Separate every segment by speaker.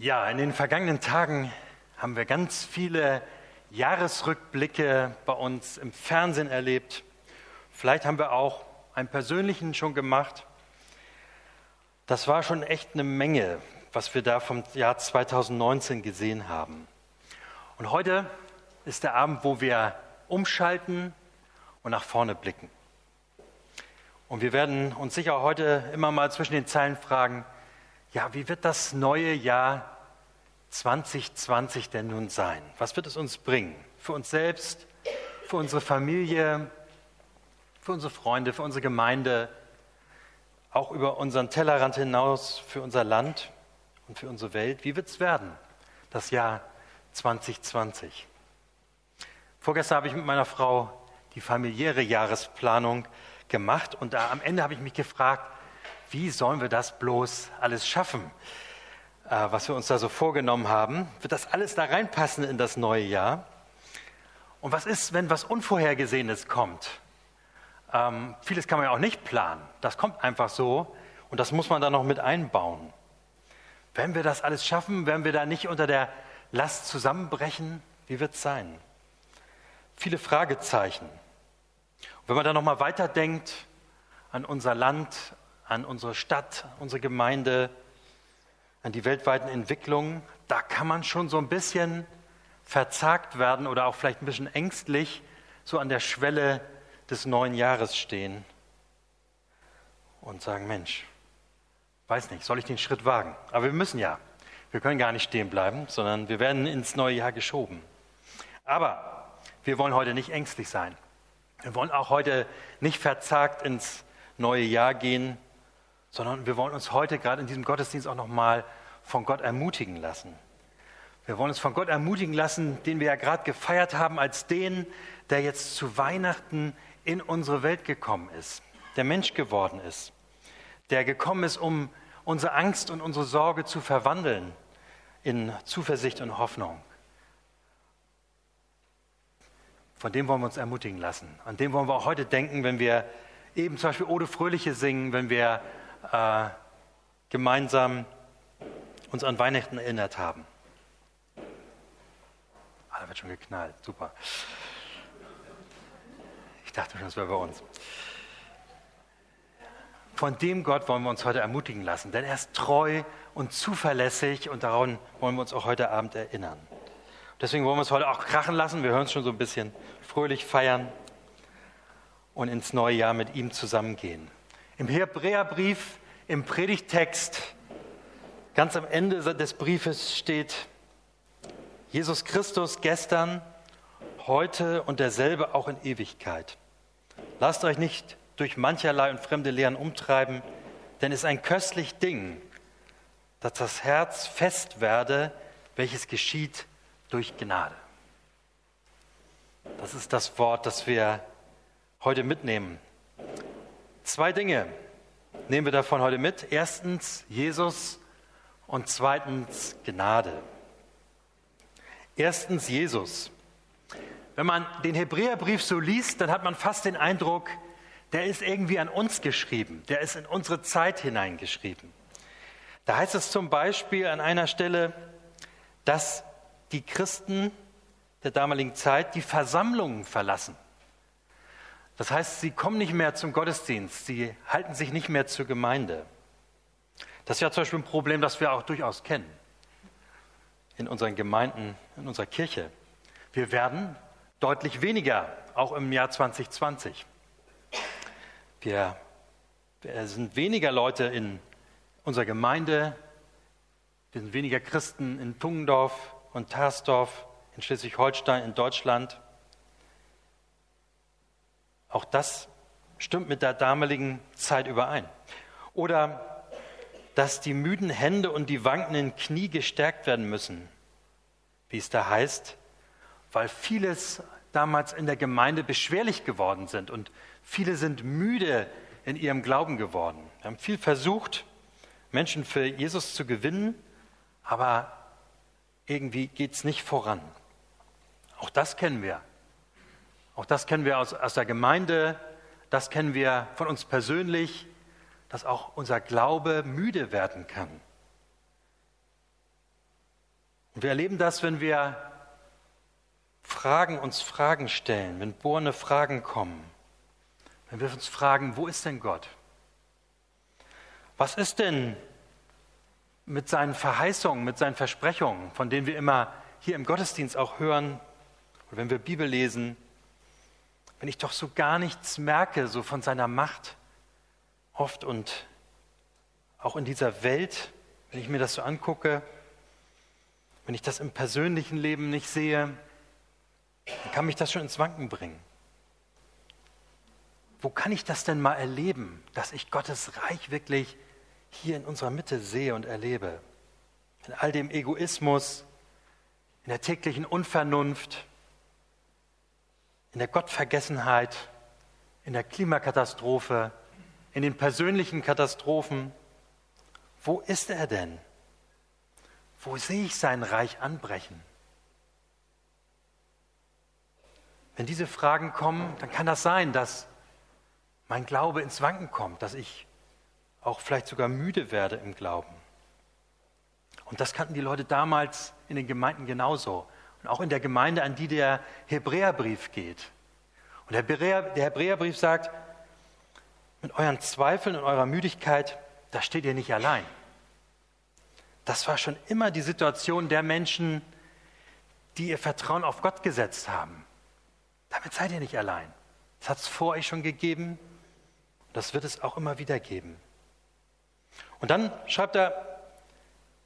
Speaker 1: Ja, in den vergangenen Tagen haben wir ganz viele Jahresrückblicke bei uns im Fernsehen erlebt. Vielleicht haben wir auch einen persönlichen schon gemacht. Das war schon echt eine Menge, was wir da vom Jahr 2019 gesehen haben. Und heute ist der Abend, wo wir umschalten und nach vorne blicken. Und wir werden uns sicher heute immer mal zwischen den Zeilen fragen, ja, wie wird das neue Jahr 2020 denn nun sein? Was wird es uns bringen? Für uns selbst, für unsere Familie, für unsere Freunde, für unsere Gemeinde, auch über unseren Tellerrand hinaus, für unser Land und für unsere Welt. Wie wird es werden, das Jahr 2020? Vorgestern habe ich mit meiner Frau die familiäre Jahresplanung gemacht und am Ende habe ich mich gefragt, wie sollen wir das bloß alles schaffen, äh, was wir uns da so vorgenommen haben? Wird das alles da reinpassen in das neue Jahr? Und was ist, wenn was Unvorhergesehenes kommt? Ähm, vieles kann man ja auch nicht planen. Das kommt einfach so und das muss man dann noch mit einbauen. Wenn wir das alles schaffen, werden wir da nicht unter der Last zusammenbrechen? Wie wird es sein? Viele Fragezeichen. Und wenn man dann noch mal weiterdenkt an unser Land, an unsere Stadt, unsere Gemeinde, an die weltweiten Entwicklungen, da kann man schon so ein bisschen verzagt werden oder auch vielleicht ein bisschen ängstlich so an der Schwelle des neuen Jahres stehen und sagen, Mensch, weiß nicht, soll ich den Schritt wagen? Aber wir müssen ja. Wir können gar nicht stehen bleiben, sondern wir werden ins neue Jahr geschoben. Aber wir wollen heute nicht ängstlich sein. Wir wollen auch heute nicht verzagt ins neue Jahr gehen, sondern wir wollen uns heute gerade in diesem Gottesdienst auch nochmal von Gott ermutigen lassen. Wir wollen uns von Gott ermutigen lassen, den wir ja gerade gefeiert haben, als den, der jetzt zu Weihnachten in unsere Welt gekommen ist, der Mensch geworden ist, der gekommen ist, um unsere Angst und unsere Sorge zu verwandeln in Zuversicht und Hoffnung. Von dem wollen wir uns ermutigen lassen. An dem wollen wir auch heute denken, wenn wir eben zum Beispiel Ode Fröhliche singen, wenn wir äh, gemeinsam uns an Weihnachten erinnert haben. Ah, da wird schon geknallt, super. Ich dachte schon, das wäre bei uns. Von dem Gott wollen wir uns heute ermutigen lassen, denn er ist treu und zuverlässig und daran wollen wir uns auch heute Abend erinnern. Deswegen wollen wir es heute auch krachen lassen. Wir hören es schon so ein bisschen fröhlich feiern und ins neue Jahr mit ihm zusammengehen. Im Hebräerbrief, im Predigtext, ganz am Ende des Briefes steht, Jesus Christus gestern, heute und derselbe auch in Ewigkeit. Lasst euch nicht durch mancherlei und fremde Lehren umtreiben, denn es ist ein köstlich Ding, dass das Herz fest werde, welches geschieht durch Gnade. Das ist das Wort, das wir heute mitnehmen Zwei Dinge nehmen wir davon heute mit. Erstens Jesus und zweitens Gnade. Erstens Jesus. Wenn man den Hebräerbrief so liest, dann hat man fast den Eindruck, der ist irgendwie an uns geschrieben, der ist in unsere Zeit hineingeschrieben. Da heißt es zum Beispiel an einer Stelle, dass die Christen der damaligen Zeit die Versammlungen verlassen. Das heißt, sie kommen nicht mehr zum Gottesdienst, sie halten sich nicht mehr zur Gemeinde. Das ist ja zum Beispiel ein Problem, das wir auch durchaus kennen in unseren Gemeinden, in unserer Kirche. Wir werden deutlich weniger, auch im Jahr 2020. Wir, wir sind weniger Leute in unserer Gemeinde, wir sind weniger Christen in Tungendorf und Tarsdorf, in Schleswig-Holstein, in Deutschland. Auch das stimmt mit der damaligen Zeit überein. Oder dass die müden Hände und die wankenden Knie gestärkt werden müssen, wie es da heißt, weil vieles damals in der Gemeinde beschwerlich geworden sind und viele sind müde in ihrem Glauben geworden. Wir haben viel versucht, Menschen für Jesus zu gewinnen, aber irgendwie geht es nicht voran. Auch das kennen wir. Auch das kennen wir aus, aus der Gemeinde, das kennen wir von uns persönlich, dass auch unser Glaube müde werden kann. Und wir erleben das, wenn wir Fragen uns Fragen stellen, wenn bohrende Fragen kommen. Wenn wir uns fragen, wo ist denn Gott? Was ist denn mit seinen Verheißungen, mit seinen Versprechungen, von denen wir immer hier im Gottesdienst auch hören, oder wenn wir Bibel lesen, wenn ich doch so gar nichts merke, so von seiner Macht, oft und auch in dieser Welt, wenn ich mir das so angucke, wenn ich das im persönlichen Leben nicht sehe, dann kann mich das schon ins Wanken bringen. Wo kann ich das denn mal erleben, dass ich Gottes Reich wirklich hier in unserer Mitte sehe und erlebe? In all dem Egoismus, in der täglichen Unvernunft, in der Gottvergessenheit, in der Klimakatastrophe, in den persönlichen Katastrophen. Wo ist er denn? Wo sehe ich sein Reich anbrechen? Wenn diese Fragen kommen, dann kann das sein, dass mein Glaube ins Wanken kommt, dass ich auch vielleicht sogar müde werde im Glauben. Und das kannten die Leute damals in den Gemeinden genauso. Und auch in der Gemeinde, an die der Hebräerbrief geht. Und der, Hebräer, der Hebräerbrief sagt, mit euren Zweifeln und eurer Müdigkeit, da steht ihr nicht allein. Das war schon immer die Situation der Menschen, die ihr Vertrauen auf Gott gesetzt haben. Damit seid ihr nicht allein. Das hat es vor euch schon gegeben. Das wird es auch immer wieder geben. Und dann schreibt er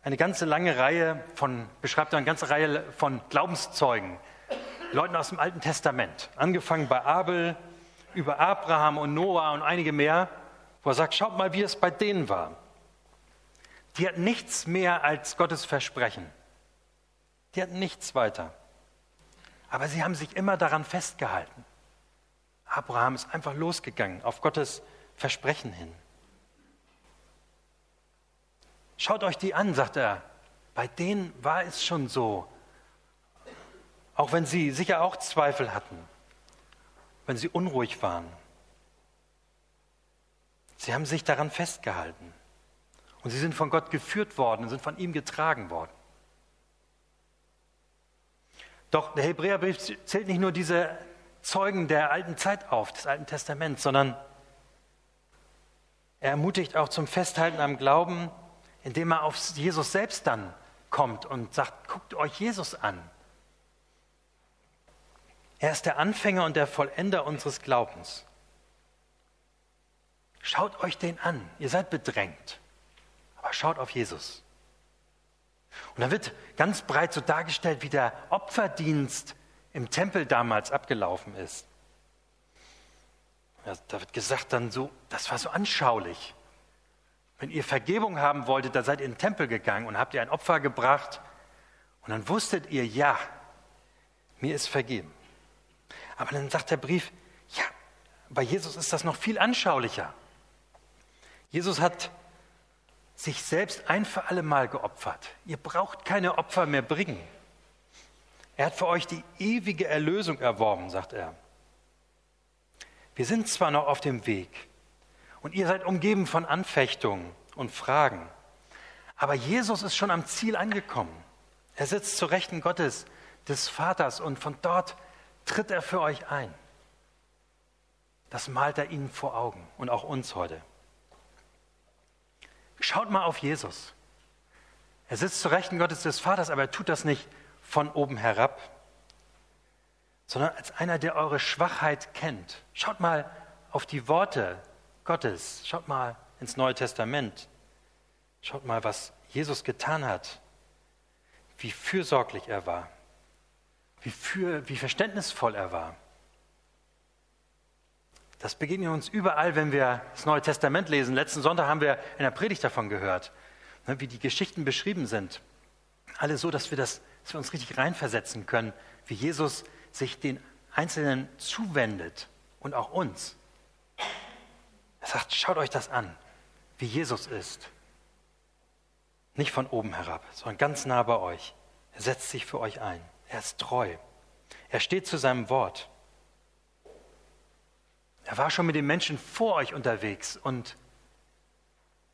Speaker 1: eine ganze lange Reihe von, beschreibt er eine ganze Reihe von Glaubenszeugen, Leuten aus dem Alten Testament, angefangen bei Abel, über Abraham und Noah und einige mehr, wo er sagt, schaut mal, wie es bei denen war. Die hatten nichts mehr als Gottes Versprechen. Die hatten nichts weiter. Aber sie haben sich immer daran festgehalten. Abraham ist einfach losgegangen auf Gottes Versprechen hin. Schaut euch die an, sagt er. Bei denen war es schon so. Auch wenn sie sicher auch Zweifel hatten, wenn sie unruhig waren. Sie haben sich daran festgehalten. Und sie sind von Gott geführt worden und sind von ihm getragen worden. Doch der Hebräerbrief zählt nicht nur diese Zeugen der alten Zeit auf, des Alten Testaments, sondern er ermutigt auch zum Festhalten am Glauben, indem er auf Jesus selbst dann kommt und sagt, guckt euch Jesus an. Er ist der Anfänger und der Vollender unseres Glaubens. Schaut euch den an. Ihr seid bedrängt. Aber schaut auf Jesus. Und da wird ganz breit so dargestellt, wie der Opferdienst im Tempel damals abgelaufen ist. Da wird gesagt dann so, das war so anschaulich. Wenn ihr Vergebung haben wolltet, dann seid ihr in den Tempel gegangen und habt ihr ein Opfer gebracht und dann wusstet ihr, ja, mir ist vergeben. Aber dann sagt der Brief, ja, bei Jesus ist das noch viel anschaulicher. Jesus hat sich selbst ein für alle Mal geopfert. Ihr braucht keine Opfer mehr bringen. Er hat für euch die ewige Erlösung erworben, sagt er. Wir sind zwar noch auf dem Weg, und ihr seid umgeben von Anfechtungen und Fragen. Aber Jesus ist schon am Ziel angekommen. Er sitzt zu Rechten Gottes, des Vaters, und von dort tritt er für euch ein. Das malt er ihnen vor Augen und auch uns heute. Schaut mal auf Jesus. Er sitzt zu Rechten Gottes des Vaters, aber er tut das nicht von oben herab, sondern als einer, der eure Schwachheit kennt. Schaut mal auf die Worte Gottes. Schaut mal ins Neue Testament. Schaut mal, was Jesus getan hat. Wie fürsorglich er war. Wie, für, wie verständnisvoll er war. Das begegnet uns überall, wenn wir das Neue Testament lesen. Letzten Sonntag haben wir in der Predigt davon gehört, ne, wie die Geschichten beschrieben sind. Alle so, dass wir, das, dass wir uns richtig reinversetzen können, wie Jesus sich den Einzelnen zuwendet und auch uns. Er sagt, schaut euch das an, wie Jesus ist. Nicht von oben herab, sondern ganz nah bei euch. Er setzt sich für euch ein. Er ist treu. Er steht zu seinem Wort. Er war schon mit den Menschen vor euch unterwegs und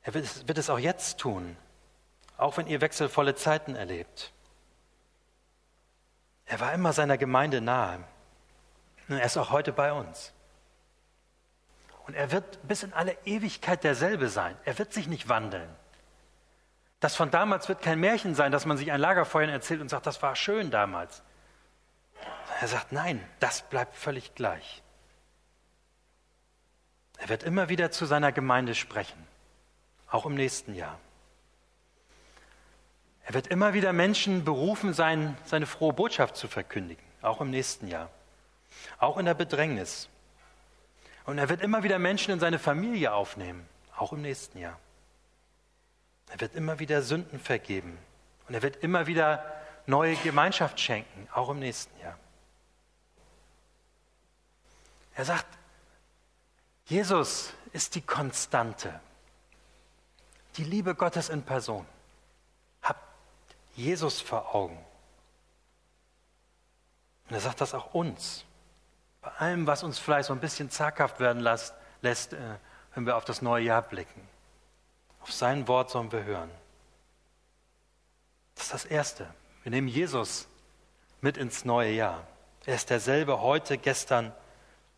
Speaker 1: er wird es, wird es auch jetzt tun, auch wenn ihr wechselvolle Zeiten erlebt. Er war immer seiner Gemeinde nahe. Und er ist auch heute bei uns. Und er wird bis in alle Ewigkeit derselbe sein. Er wird sich nicht wandeln. Das von damals wird kein Märchen sein, dass man sich ein Lagerfeuer erzählt und sagt, das war schön damals. Er sagt, nein, das bleibt völlig gleich. Er wird immer wieder zu seiner Gemeinde sprechen, auch im nächsten Jahr. Er wird immer wieder Menschen berufen sein, seine frohe Botschaft zu verkündigen, auch im nächsten Jahr, auch in der Bedrängnis. Und er wird immer wieder Menschen in seine Familie aufnehmen, auch im nächsten Jahr. Er wird immer wieder Sünden vergeben und er wird immer wieder neue Gemeinschaft schenken, auch im nächsten Jahr. Er sagt, Jesus ist die Konstante, die Liebe Gottes in Person. Habt Jesus vor Augen. Und er sagt das auch uns. Bei allem, was uns vielleicht so ein bisschen zaghaft werden lässt, lässt äh, wenn wir auf das neue Jahr blicken. Auf sein Wort sollen wir hören. Das ist das Erste. Wir nehmen Jesus mit ins neue Jahr. Er ist derselbe heute, gestern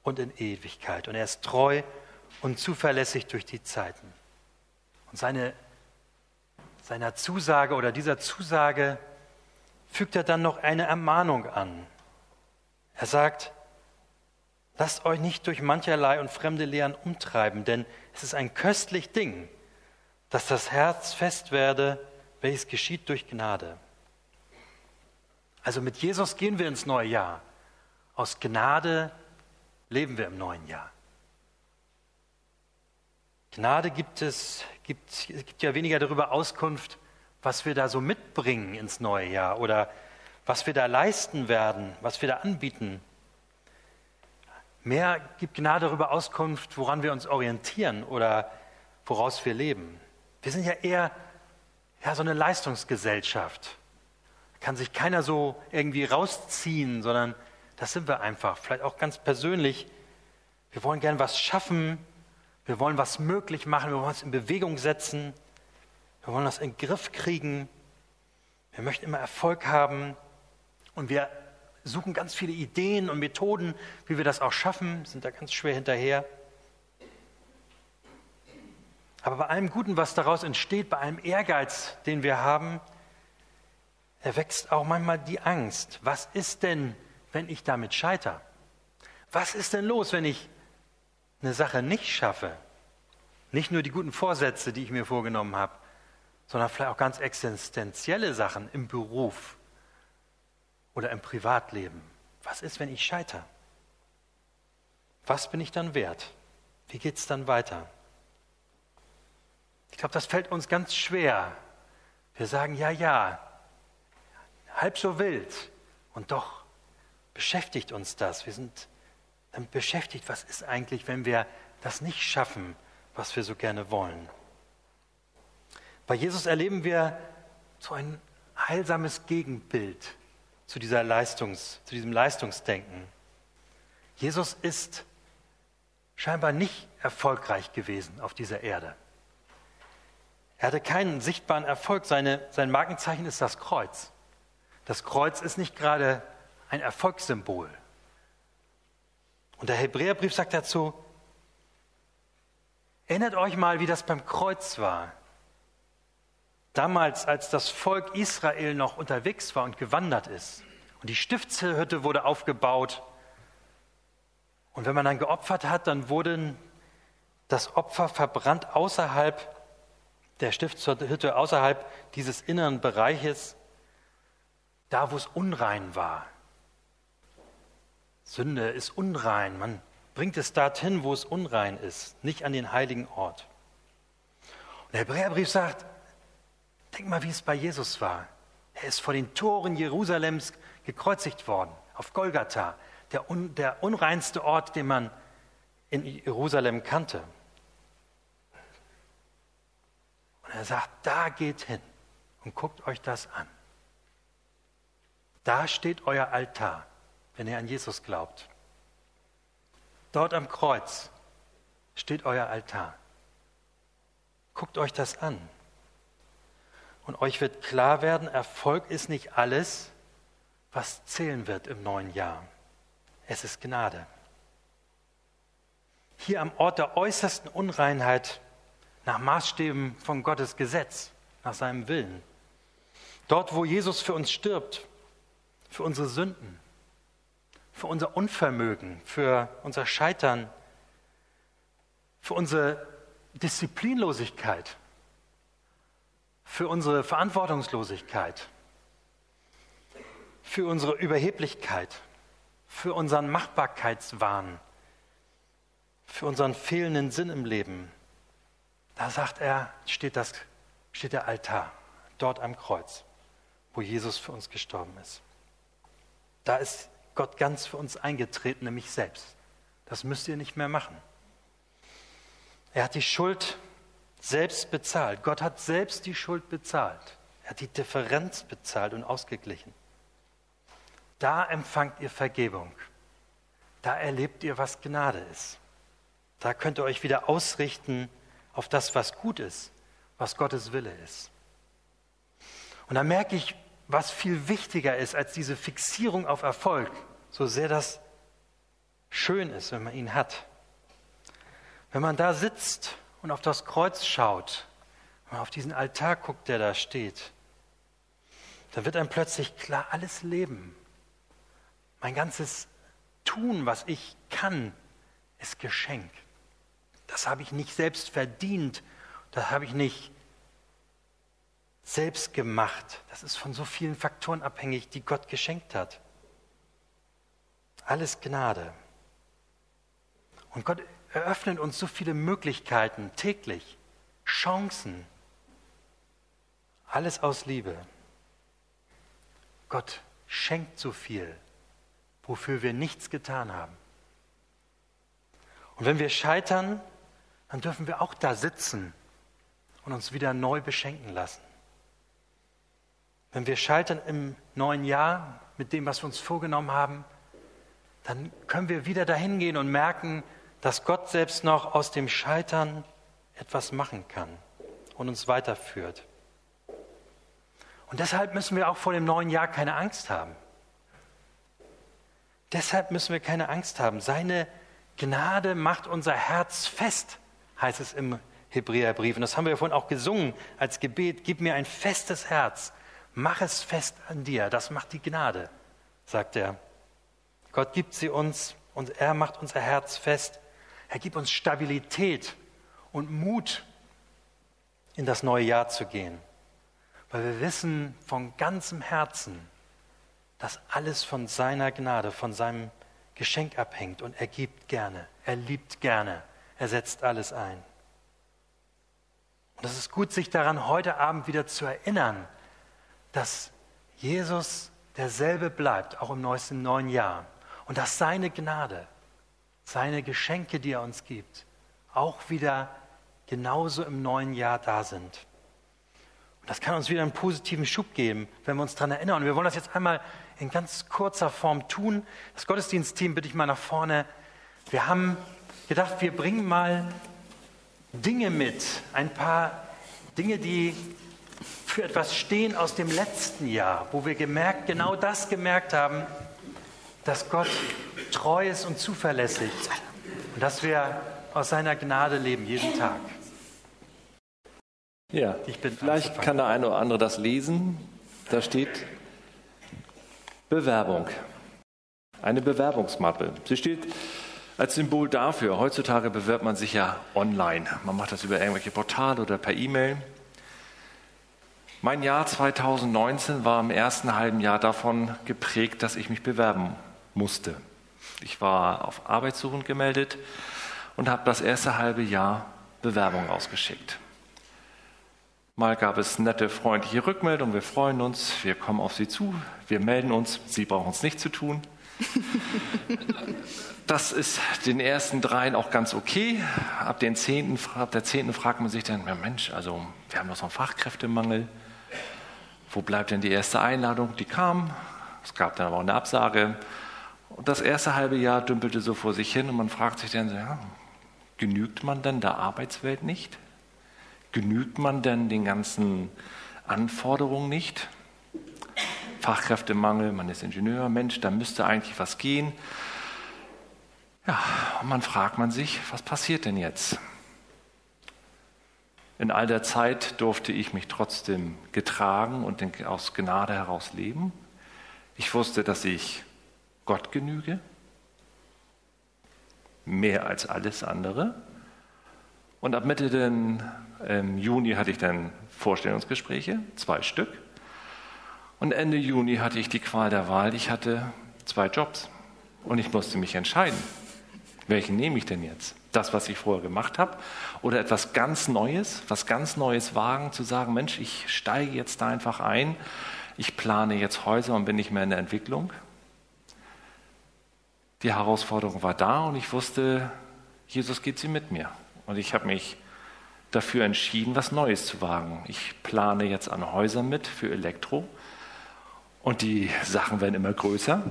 Speaker 1: und in Ewigkeit. Und er ist treu und zuverlässig durch die Zeiten. Und seine, seiner Zusage oder dieser Zusage fügt er dann noch eine Ermahnung an. Er sagt, lasst euch nicht durch mancherlei und fremde Lehren umtreiben, denn es ist ein köstlich Ding, dass das Herz fest werde, welches geschieht durch Gnade. Also mit Jesus gehen wir ins neue Jahr. Aus Gnade leben wir im neuen Jahr. Gnade gibt es, gibt, gibt ja weniger darüber Auskunft, was wir da so mitbringen ins neue Jahr oder was wir da leisten werden, was wir da anbieten. Mehr gibt Gnade darüber Auskunft, woran wir uns orientieren oder woraus wir leben. Wir sind ja eher ja, so eine Leistungsgesellschaft. Da kann sich keiner so irgendwie rausziehen, sondern das sind wir einfach. Vielleicht auch ganz persönlich. Wir wollen gern was schaffen. Wir wollen was möglich machen. Wir wollen uns in Bewegung setzen. Wir wollen das in den Griff kriegen. Wir möchten immer Erfolg haben. Und wir suchen ganz viele Ideen und Methoden, wie wir das auch schaffen, sind da ganz schwer hinterher. Aber bei allem Guten, was daraus entsteht, bei allem Ehrgeiz, den wir haben, erwächst auch manchmal die Angst. Was ist denn, wenn ich damit scheitere? Was ist denn los, wenn ich eine Sache nicht schaffe? Nicht nur die guten Vorsätze, die ich mir vorgenommen habe, sondern vielleicht auch ganz existenzielle Sachen im Beruf oder im Privatleben. Was ist, wenn ich scheitere? Was bin ich dann wert? Wie geht es dann weiter? Ich glaube, das fällt uns ganz schwer. Wir sagen, ja, ja, halb so wild. Und doch beschäftigt uns das. Wir sind damit beschäftigt, was ist eigentlich, wenn wir das nicht schaffen, was wir so gerne wollen. Bei Jesus erleben wir so ein heilsames Gegenbild zu, dieser Leistungs, zu diesem Leistungsdenken. Jesus ist scheinbar nicht erfolgreich gewesen auf dieser Erde. Er hatte keinen sichtbaren Erfolg. Seine, sein Markenzeichen ist das Kreuz. Das Kreuz ist nicht gerade ein Erfolgssymbol. Und der Hebräerbrief sagt dazu, erinnert euch mal, wie das beim Kreuz war. Damals, als das Volk Israel noch unterwegs war und gewandert ist. Und die Stiftshütte wurde aufgebaut. Und wenn man dann geopfert hat, dann wurde das Opfer verbrannt außerhalb der Stiftshütte außerhalb dieses inneren Bereiches, da wo es unrein war. Sünde ist unrein. Man bringt es dorthin, wo es unrein ist, nicht an den heiligen Ort. Und der Hebräerbrief sagt, denk mal, wie es bei Jesus war. Er ist vor den Toren Jerusalems gekreuzigt worden, auf Golgatha, der, un, der unreinste Ort, den man in Jerusalem kannte. Und er sagt, da geht hin und guckt euch das an. Da steht euer Altar, wenn ihr an Jesus glaubt. Dort am Kreuz steht euer Altar. Guckt euch das an. Und euch wird klar werden, Erfolg ist nicht alles, was zählen wird im neuen Jahr. Es ist Gnade. Hier am Ort der äußersten Unreinheit nach Maßstäben von Gottes Gesetz, nach seinem Willen. Dort, wo Jesus für uns stirbt, für unsere Sünden, für unser Unvermögen, für unser Scheitern, für unsere Disziplinlosigkeit, für unsere Verantwortungslosigkeit, für unsere Überheblichkeit, für unseren Machbarkeitswahn, für unseren fehlenden Sinn im Leben. Da sagt er, steht, das, steht der Altar dort am Kreuz, wo Jesus für uns gestorben ist. Da ist Gott ganz für uns eingetreten, nämlich selbst. Das müsst ihr nicht mehr machen. Er hat die Schuld selbst bezahlt. Gott hat selbst die Schuld bezahlt. Er hat die Differenz bezahlt und ausgeglichen. Da empfangt ihr Vergebung. Da erlebt ihr, was Gnade ist. Da könnt ihr euch wieder ausrichten auf das, was gut ist, was Gottes Wille ist. Und da merke ich, was viel wichtiger ist als diese Fixierung auf Erfolg, so sehr das schön ist, wenn man ihn hat. Wenn man da sitzt und auf das Kreuz schaut, man auf diesen Altar guckt, der da steht, dann wird einem plötzlich klar, alles Leben, mein ganzes Tun, was ich kann, ist Geschenk. Das habe ich nicht selbst verdient, das habe ich nicht selbst gemacht. Das ist von so vielen Faktoren abhängig, die Gott geschenkt hat. Alles Gnade. Und Gott eröffnet uns so viele Möglichkeiten täglich, Chancen. Alles aus Liebe. Gott schenkt so viel, wofür wir nichts getan haben. Und wenn wir scheitern, dann dürfen wir auch da sitzen und uns wieder neu beschenken lassen. Wenn wir scheitern im neuen Jahr mit dem, was wir uns vorgenommen haben, dann können wir wieder dahin gehen und merken, dass Gott selbst noch aus dem Scheitern etwas machen kann und uns weiterführt. Und deshalb müssen wir auch vor dem neuen Jahr keine Angst haben. Deshalb müssen wir keine Angst haben. Seine Gnade macht unser Herz fest, heißt es im Hebräerbrief. Und das haben wir vorhin auch gesungen als Gebet. Gib mir ein festes Herz. Mach es fest an dir. Das macht die Gnade, sagt er. Gott gibt sie uns und er macht unser Herz fest. Er gibt uns Stabilität und Mut, in das neue Jahr zu gehen, weil wir wissen von ganzem Herzen, dass alles von seiner Gnade, von seinem Geschenk abhängt und er gibt gerne, er liebt gerne, er setzt alles ein. Und es ist gut, sich daran heute Abend wieder zu erinnern, dass Jesus derselbe bleibt, auch im neuesten neuen Jahr. Und dass seine Gnade, seine Geschenke, die er uns gibt, auch wieder genauso im neuen Jahr da sind. Und das kann uns wieder einen positiven Schub geben, wenn wir uns daran erinnern. Und wir wollen das jetzt einmal in ganz kurzer Form tun. Das Gottesdienstteam bitte ich mal nach vorne. Wir haben gedacht, wir bringen mal Dinge mit, ein paar Dinge, die für etwas stehen aus dem letzten Jahr, wo wir gemerkt, genau das gemerkt haben, dass Gott treu ist und zuverlässig und dass wir aus seiner Gnade leben jeden Tag.
Speaker 2: Ja, vielleicht kann der eine oder andere das lesen. Da steht Bewerbung. Eine Bewerbungsmappe. Sie steht als Symbol dafür. Heutzutage bewirbt man sich ja online. Man macht das über irgendwelche Portale oder per E-Mail. Mein Jahr 2019 war im ersten halben Jahr davon geprägt, dass ich mich bewerben musste. Ich war auf Arbeitssuchend gemeldet und habe das erste halbe Jahr Bewerbung ausgeschickt. Mal gab es nette, freundliche Rückmeldungen. Wir freuen uns, wir kommen auf Sie zu, wir melden uns, Sie brauchen es nicht zu tun. Das ist den ersten dreien auch ganz okay. Ab, den zehnten, ab der zehnten fragt man sich dann, Mensch, also wir haben doch so einen Fachkräftemangel. Wo bleibt denn die erste Einladung? Die kam. Es gab dann aber auch eine Absage. Und das erste halbe Jahr dümpelte so vor sich hin und man fragt sich dann, ja, genügt man denn der Arbeitswelt nicht? Genügt man denn den ganzen Anforderungen nicht? Fachkräftemangel, man ist Ingenieur, Mensch, da müsste eigentlich was gehen. Ja, und man fragt man sich, was passiert denn jetzt? In all der Zeit durfte ich mich trotzdem getragen und aus Gnade heraus leben. Ich wusste, dass ich Gott genüge, mehr als alles andere. Und ab Mitte den, ähm, Juni hatte ich dann Vorstellungsgespräche, zwei Stück. Und Ende Juni hatte ich die Qual der Wahl. Ich hatte zwei Jobs und ich musste mich entscheiden. Welchen nehme ich denn jetzt? Das, was ich vorher gemacht habe? Oder etwas ganz Neues, was ganz Neues wagen, zu sagen, Mensch, ich steige jetzt da einfach ein, ich plane jetzt Häuser und bin nicht mehr in der Entwicklung. Die Herausforderung war da und ich wusste, Jesus geht sie mit mir. Und ich habe mich dafür entschieden, was Neues zu wagen. Ich plane jetzt an Häusern mit für Elektro und die Sachen werden immer größer.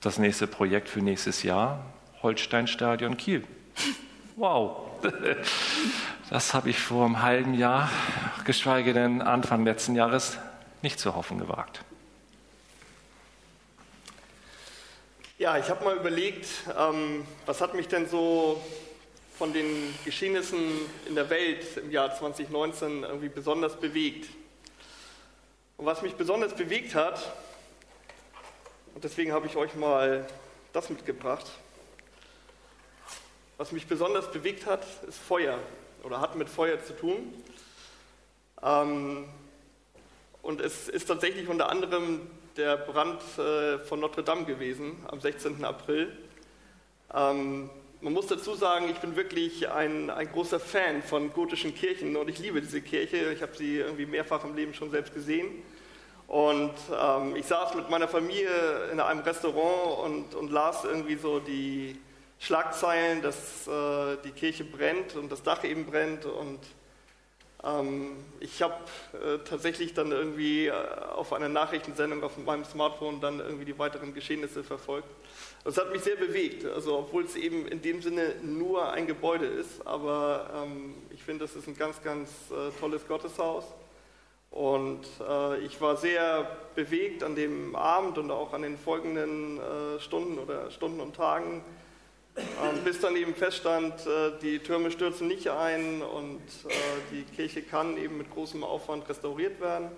Speaker 2: Das nächste Projekt für nächstes Jahr, Holsteinstadion Kiel. Wow, das habe ich vor einem halben Jahr, geschweige denn Anfang letzten Jahres, nicht zu hoffen gewagt.
Speaker 3: Ja, ich habe mal überlegt, ähm, was hat mich denn so von den Geschehnissen in der Welt im Jahr 2019 irgendwie besonders bewegt. Und was mich besonders bewegt hat, und deswegen habe ich euch mal das mitgebracht, was mich besonders bewegt hat, ist Feuer oder hat mit Feuer zu tun. Ähm, und es ist tatsächlich unter anderem der Brand äh, von Notre Dame gewesen am 16. April. Ähm, man muss dazu sagen, ich bin wirklich ein, ein großer Fan von gotischen Kirchen und ich liebe diese Kirche. Ich habe sie irgendwie mehrfach im Leben schon selbst gesehen. Und ähm, ich saß mit meiner Familie in einem Restaurant und, und las irgendwie so die Schlagzeilen, dass äh, die Kirche brennt und das Dach eben brennt. Und ich habe äh, tatsächlich dann irgendwie äh, auf einer Nachrichtensendung auf meinem Smartphone dann irgendwie die weiteren Geschehnisse verfolgt. Das hat mich sehr bewegt, also obwohl es eben in dem Sinne nur ein Gebäude ist, aber ähm, ich finde, das ist ein ganz, ganz äh, tolles Gotteshaus. Und äh, ich war sehr bewegt an dem Abend und auch an den folgenden äh, Stunden oder Stunden und Tagen, bis dann eben feststand, äh, die Türme stürzen nicht ein und äh, die Kirche kann eben mit großem Aufwand restauriert werden.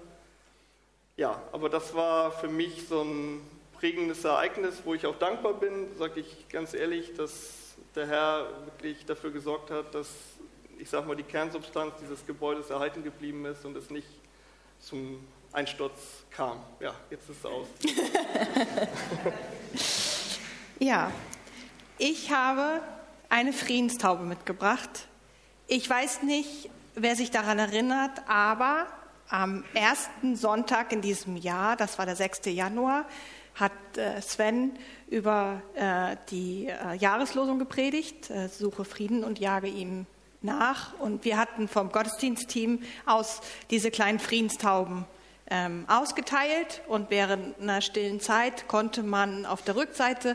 Speaker 3: Ja, aber das war für mich so ein prägendes Ereignis, wo ich auch dankbar bin, sage ich ganz ehrlich, dass der Herr wirklich dafür gesorgt hat, dass, ich sage mal, die Kernsubstanz dieses Gebäudes erhalten geblieben ist und es nicht zum Einsturz kam. Ja, jetzt ist es aus.
Speaker 4: ja, ich habe eine Friedenstaube mitgebracht. Ich weiß nicht, wer sich daran erinnert, aber am ersten Sonntag in diesem Jahr, das war der 6. Januar, hat äh, Sven über äh, die äh, Jahreslosung gepredigt, suche Frieden und jage ihm nach. Und wir hatten vom Gottesdienstteam aus diese kleinen Friedenstauben ähm, ausgeteilt und während einer stillen Zeit konnte man auf der Rückseite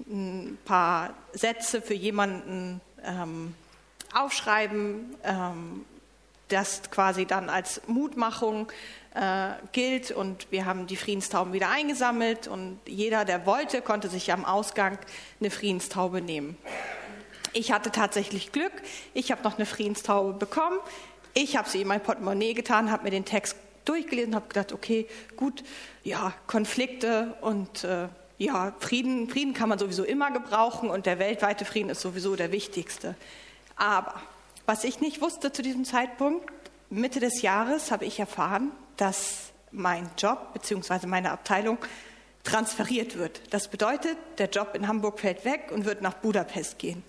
Speaker 4: ein paar Sätze für jemanden ähm, aufschreiben, ähm, das quasi dann als Mutmachung äh, gilt. Und wir haben die Friedenstauben wieder eingesammelt und jeder, der wollte, konnte sich am Ausgang eine Friedenstaube nehmen. Ich hatte tatsächlich Glück. Ich habe noch eine Friedenstaube bekommen. Ich habe sie in mein Portemonnaie getan, habe mir den Text durchgelesen, habe gedacht, okay, gut, ja, Konflikte und äh, ja, Frieden, Frieden kann man sowieso immer gebrauchen und der weltweite Frieden ist sowieso der wichtigste. Aber was ich nicht wusste zu diesem Zeitpunkt, Mitte des Jahres habe ich erfahren, dass mein Job bzw. meine Abteilung transferiert wird. Das bedeutet, der Job in Hamburg fällt weg und wird nach Budapest gehen.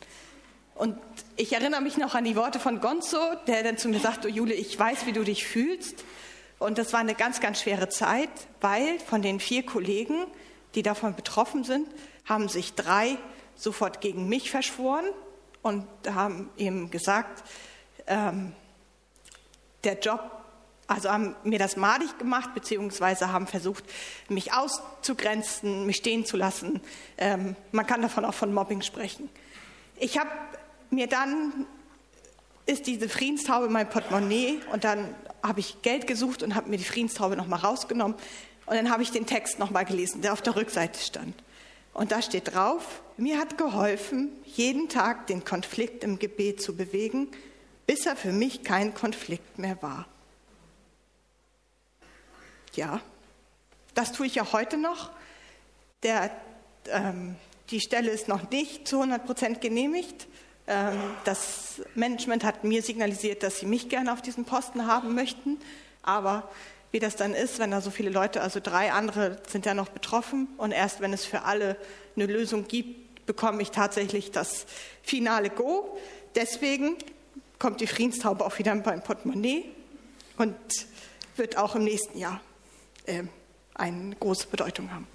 Speaker 4: Und ich erinnere mich noch an die Worte von Gonzo, der dann zu mir sagte, oh Jule, ich weiß, wie du dich fühlst. Und das war eine ganz, ganz schwere Zeit, weil von den vier Kollegen, die davon betroffen sind, haben sich drei sofort gegen mich verschworen und haben ihm gesagt, ähm, der Job also haben mir das madig gemacht, beziehungsweise haben versucht, mich auszugrenzen, mich stehen zu lassen. Ähm, man kann davon auch von Mobbing sprechen. Ich habe mir dann, ist diese Friedenstaube in meinem Portemonnaie und dann habe ich Geld gesucht und habe mir die Friedenstaube nochmal rausgenommen, Und dann habe ich den Text nochmal gelesen, der auf der Rückseite stand. Und da steht drauf, mir hat geholfen, jeden Tag den Konflikt im Gebet zu bewegen, bis er für mich kein Konflikt mehr war. Ja, das tue ich ja heute noch. Der, ähm, die Stelle ist noch nicht zu 100 Prozent genehmigt. Ähm, das Management hat mir signalisiert, dass sie mich gerne auf diesem Posten haben möchten. Aber wie das dann ist, wenn da so viele Leute, also drei andere sind ja noch betroffen und erst wenn es für alle eine Lösung gibt, bekomme ich tatsächlich das finale Go. Deswegen kommt die Friedenstaube auch wieder beim Portemonnaie und wird auch im nächsten Jahr äh, eine große Bedeutung haben.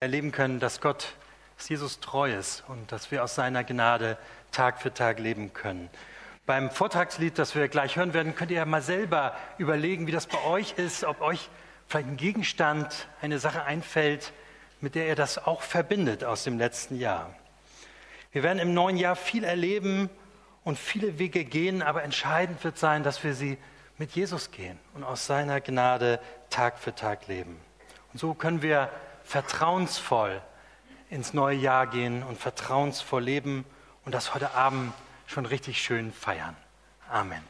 Speaker 1: Erleben können, dass Gott dass Jesus treu ist und dass wir aus seiner Gnade Tag für Tag leben können. Beim Vortragslied, das wir gleich hören werden, könnt ihr ja mal selber überlegen, wie das bei euch ist, ob euch vielleicht ein Gegenstand, eine Sache einfällt, mit der ihr das auch verbindet aus dem letzten Jahr. Wir werden im neuen Jahr viel erleben und viele Wege gehen, aber entscheidend wird sein, dass wir sie mit Jesus gehen und aus seiner Gnade Tag für Tag leben. Und so können wir vertrauensvoll ins neue Jahr gehen und vertrauensvoll leben und das heute Abend schon richtig schön feiern. Amen.